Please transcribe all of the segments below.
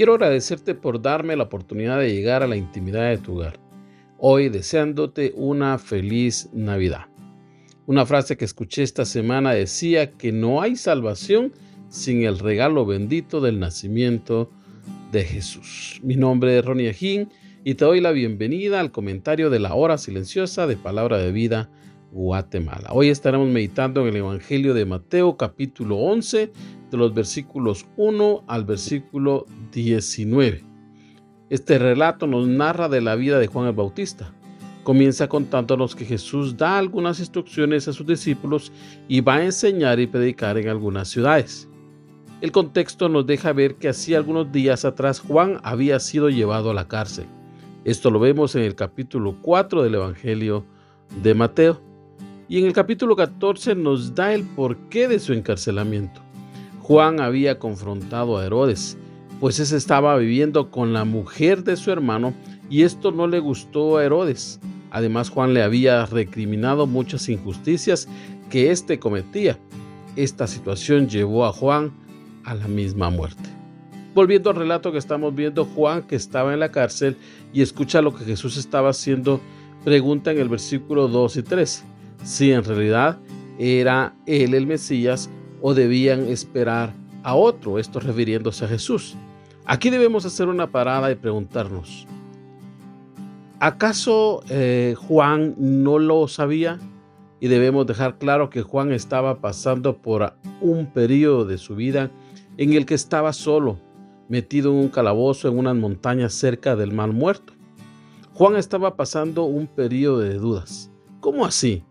Quiero agradecerte por darme la oportunidad de llegar a la intimidad de tu hogar. Hoy deseándote una feliz Navidad. Una frase que escuché esta semana decía que no hay salvación sin el regalo bendito del nacimiento de Jesús. Mi nombre es Ronnie Ajín y te doy la bienvenida al comentario de la hora silenciosa de Palabra de Vida Guatemala. Hoy estaremos meditando en el Evangelio de Mateo capítulo 11 de los versículos 1 al versículo 19. Este relato nos narra de la vida de Juan el Bautista. Comienza contándonos que Jesús da algunas instrucciones a sus discípulos y va a enseñar y predicar en algunas ciudades. El contexto nos deja ver que hacía algunos días atrás Juan había sido llevado a la cárcel. Esto lo vemos en el capítulo 4 del Evangelio de Mateo. Y en el capítulo 14 nos da el porqué de su encarcelamiento. Juan había confrontado a Herodes, pues ese estaba viviendo con la mujer de su hermano y esto no le gustó a Herodes. Además, Juan le había recriminado muchas injusticias que éste cometía. Esta situación llevó a Juan a la misma muerte. Volviendo al relato que estamos viendo, Juan, que estaba en la cárcel y escucha lo que Jesús estaba haciendo, pregunta en el versículo 2 y 3 si en realidad era él el Mesías o debían esperar a otro, esto refiriéndose a Jesús. Aquí debemos hacer una parada y preguntarnos, ¿acaso eh, Juan no lo sabía? Y debemos dejar claro que Juan estaba pasando por un periodo de su vida en el que estaba solo, metido en un calabozo en unas montañas cerca del mal muerto. Juan estaba pasando un periodo de dudas. ¿Cómo así?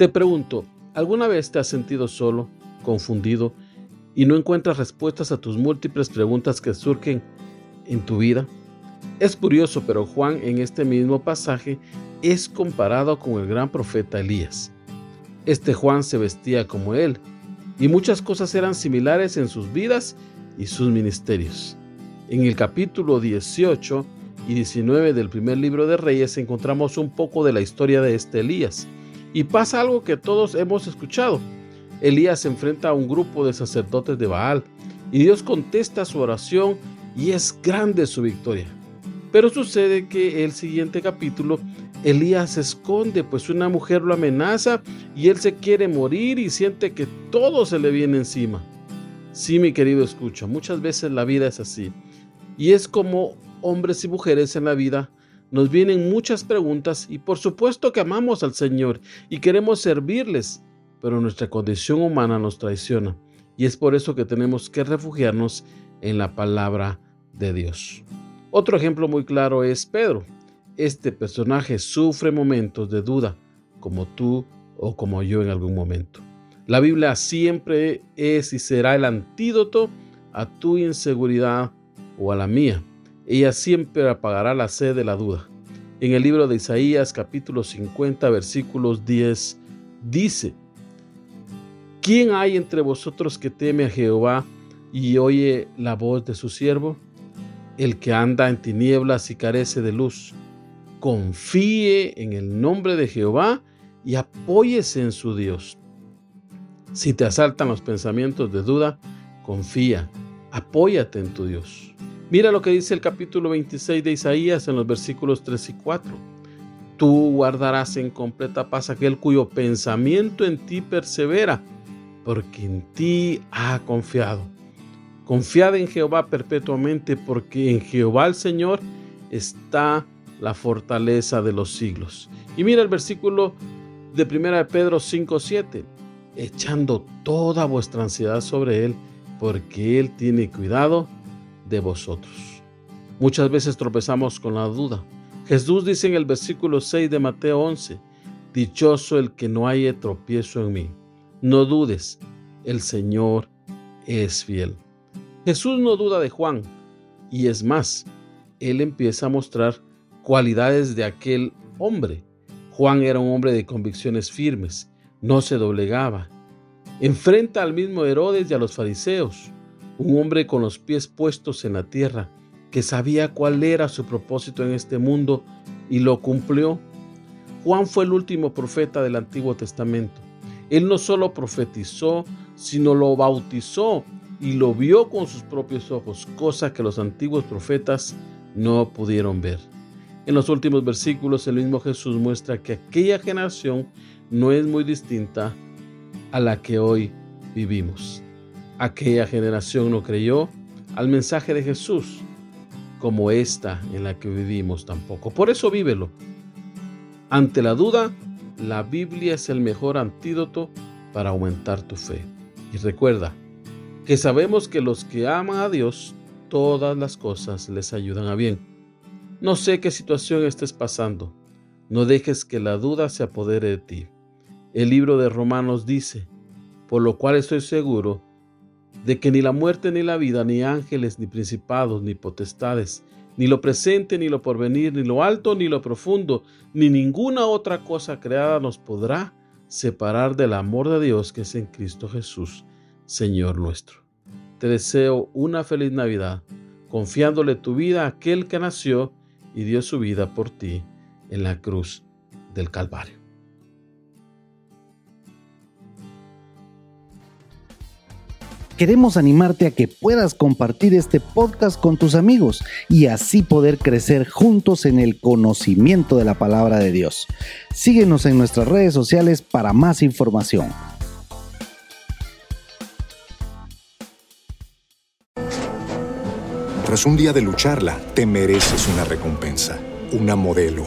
Te pregunto, ¿Alguna vez te has sentido solo, confundido y no encuentras respuestas a tus múltiples preguntas que surgen en tu vida? Es curioso, pero Juan en este mismo pasaje es comparado con el gran profeta Elías. Este Juan se vestía como él y muchas cosas eran similares en sus vidas y sus ministerios. En el capítulo 18 y 19 del primer libro de Reyes encontramos un poco de la historia de este Elías y pasa algo que todos hemos escuchado. Elías se enfrenta a un grupo de sacerdotes de Baal y Dios contesta su oración y es grande su victoria. Pero sucede que el siguiente capítulo Elías se esconde, pues una mujer lo amenaza y él se quiere morir y siente que todo se le viene encima. Sí, mi querido escucha, muchas veces la vida es así. Y es como hombres y mujeres en la vida nos vienen muchas preguntas y por supuesto que amamos al Señor y queremos servirles, pero nuestra condición humana nos traiciona y es por eso que tenemos que refugiarnos en la palabra de Dios. Otro ejemplo muy claro es Pedro. Este personaje sufre momentos de duda, como tú o como yo en algún momento. La Biblia siempre es y será el antídoto a tu inseguridad o a la mía. Ella siempre apagará la sed de la duda. En el libro de Isaías capítulo 50 versículos 10 dice, ¿quién hay entre vosotros que teme a Jehová y oye la voz de su siervo? El que anda en tinieblas y carece de luz. Confíe en el nombre de Jehová y apóyese en su Dios. Si te asaltan los pensamientos de duda, confía, apóyate en tu Dios. Mira lo que dice el capítulo 26 de Isaías en los versículos 3 y 4. Tú guardarás en completa paz aquel cuyo pensamiento en ti persevera, porque en ti ha confiado. Confiad en Jehová perpetuamente, porque en Jehová el Señor está la fortaleza de los siglos. Y mira el versículo de 1 Pedro 5:7, echando toda vuestra ansiedad sobre Él, porque Él tiene cuidado de vosotros. Muchas veces tropezamos con la duda. Jesús dice en el versículo 6 de Mateo 11, Dichoso el que no haya tropiezo en mí. No dudes, el Señor es fiel. Jesús no duda de Juan, y es más, Él empieza a mostrar cualidades de aquel hombre. Juan era un hombre de convicciones firmes, no se doblegaba. Enfrenta al mismo Herodes y a los fariseos, un hombre con los pies puestos en la tierra, que sabía cuál era su propósito en este mundo y lo cumplió. Juan fue el último profeta del Antiguo Testamento. Él no solo profetizó, sino lo bautizó y lo vio con sus propios ojos, cosa que los antiguos profetas no pudieron ver. En los últimos versículos el mismo Jesús muestra que aquella generación no es muy distinta a la que hoy vivimos. Aquella generación no creyó al mensaje de Jesús como esta en la que vivimos tampoco. Por eso vívelo. Ante la duda, la Biblia es el mejor antídoto para aumentar tu fe. Y recuerda que sabemos que los que aman a Dios, todas las cosas les ayudan a bien no sé qué situación estés pasando. No dejes que la duda se apodere de ti. El libro de Romanos dice, por lo cual estoy seguro de que ni la muerte ni la vida, ni ángeles, ni principados, ni potestades, ni lo presente, ni lo porvenir, ni lo alto, ni lo profundo, ni ninguna otra cosa creada nos podrá separar del amor de Dios que es en Cristo Jesús, Señor nuestro. Te deseo una feliz Navidad, confiándole tu vida a aquel que nació y dio su vida por ti en la cruz del Calvario. Queremos animarte a que puedas compartir este podcast con tus amigos y así poder crecer juntos en el conocimiento de la palabra de Dios. Síguenos en nuestras redes sociales para más información. Tras un día de lucharla, te mereces una recompensa, una modelo,